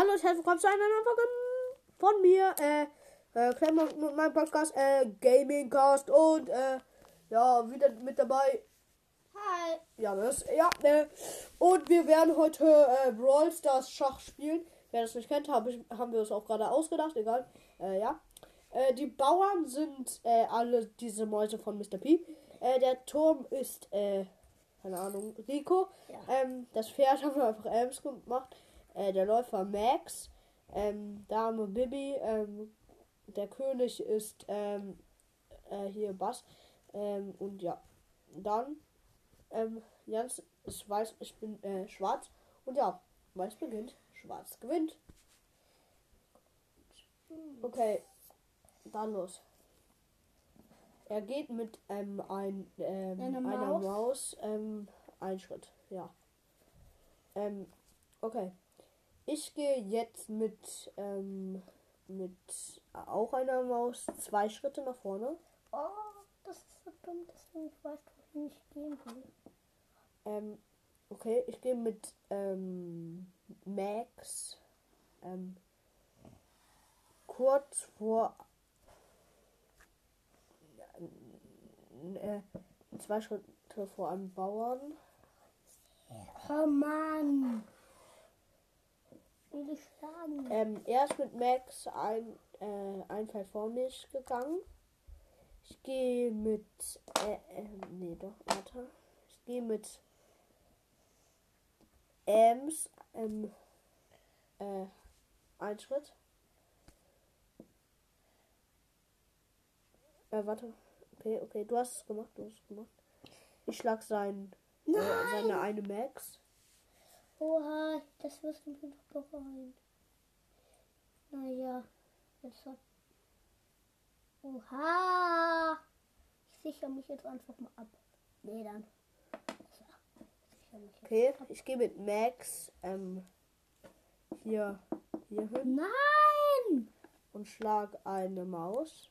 Hallo und herzlich willkommen zu einer neuen Folge von mir, äh, äh, Klemmer und meinem Podcast, äh, Gamingcast und, äh, ja, wieder mit dabei, Hi. ja, das, ja, äh, und wir werden heute, äh, Brawl Stars Schach spielen. Wer das nicht kennt, hab ich, haben wir uns auch gerade ausgedacht, egal, äh, ja. Äh, die Bauern sind, äh, alle diese Mäuse von Mr. P. Äh, der Turm ist, äh, keine Ahnung, Rico. Ja. Ähm, das Pferd haben wir einfach Elms gemacht. Äh, der Läufer Max. Ähm, Dame Bibi. Ähm, der König ist ähm, äh, hier Bass. Ähm, und ja, dann ähm, Jans ist weiß, ich bin äh, schwarz. Und ja, weiß beginnt, schwarz gewinnt. Okay, dann los. Er geht mit ähm, ein, ähm, Einer einer Maus? Maus ähm, ein Schritt, ja. Ähm, okay. Ich gehe jetzt mit, ähm, mit auch einer Maus zwei Schritte nach vorne. Oh, das ist so dumm, dass du nicht weißt, wohin ich gehen will. Ähm, okay, ich gehe mit ähm, Max ähm, kurz vor äh, zwei Schritte vor einem Bauern. Oh Mann. Will ich? Ähm, er ist mit Max ein, äh, ein Feld vor mich gegangen. Ich gehe mit. Äh, äh, nee, doch, warte. Ich gehe mit. Ems. Ähm, äh, ein Schritt. Äh, warte. Okay, okay, du hast es gemacht, du hast es gemacht. Ich schlag sein, äh, seine eine Max. Oha, das wirst du mir doch bereuen. Naja, jetzt hat. Oha! Ich sichere mich jetzt einfach mal ab. Nee, dann. So, ich Okay, ab. ich gehe mit Max ähm, hier, hier hin Nein! und schlag eine Maus.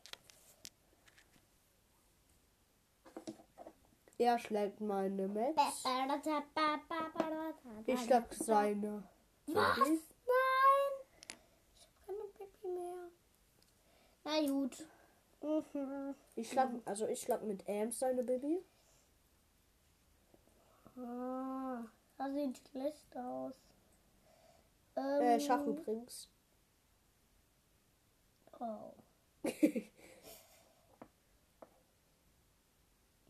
Er schlägt meine Max. Ich schlag seine. Was? Nein! Ich hab keine Baby mehr. Na gut. Mhm. Ich schlag, also ich schlag mit Ams seine Baby. Ah, das sieht schlecht aus. Äh, Ähm, Schach übrigens. Oh.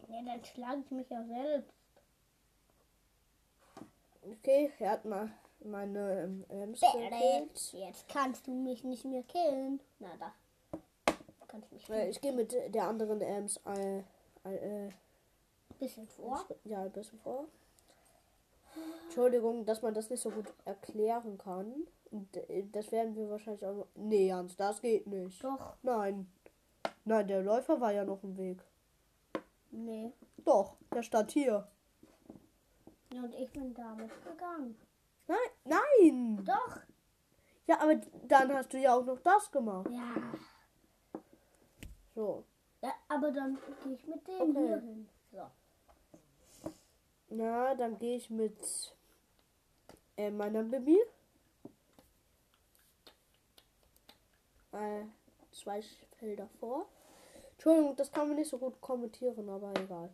Ja, dann schlage ich mich ja selbst. Okay, er hat mal meine ähm, Ams gekillt. Jetzt kannst du mich nicht mehr killen. Na da. Kannst mich Äh, killen. ich gehe mit der anderen Ams äh, äh, bisschen vor. Ja, ein bisschen vor. Entschuldigung, dass man das nicht so gut erklären kann. Und, äh, Das werden wir wahrscheinlich auch noch. Nee, Jans, das geht nicht. Doch. Nein. Nein, der Läufer war ja noch im Weg. Nee. Doch, der stand hier. Ja, und ich bin damit gegangen. Nein, nein. Doch. Ja, aber dann hast du ja auch noch das gemacht. Ja. So. ja aber dann gehe ich mit dem Okay. hier hin. So. Na, dann gehe ich mit äh, meiner Baby. Äh, zwei Felder vor. Entschuldigung, das kann man nicht so gut kommentieren, aber egal.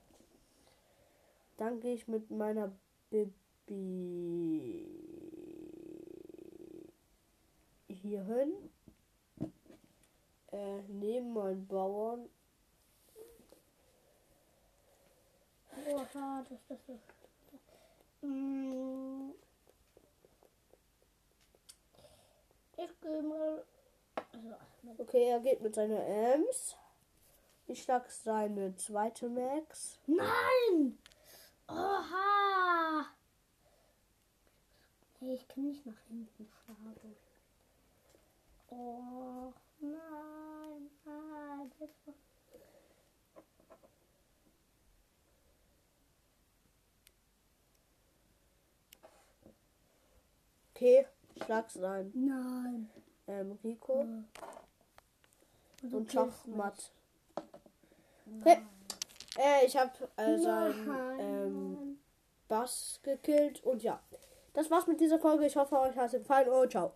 Dann gehe ich mit meiner Baby hier hin. Äh, neben meinen Bauern. Oha, das, das, das. Mm. Ich gehe mal. So, mit- Okay, er geht mit seiner Ems. Ich schlag seine zweite Max. Nein! Oha! Nee, ich kann nicht nach hinten schlagen. Oh, nein, nein. War Okay, schlag sein nein. ähm, Rico du und killst Schachmatt. Okay. Äh, ich habe äh, Nein. seinen ähm, Bass gekillt und ja. Das war's mit dieser Folge. Ich hoffe, euch hat es gefallen und ciao.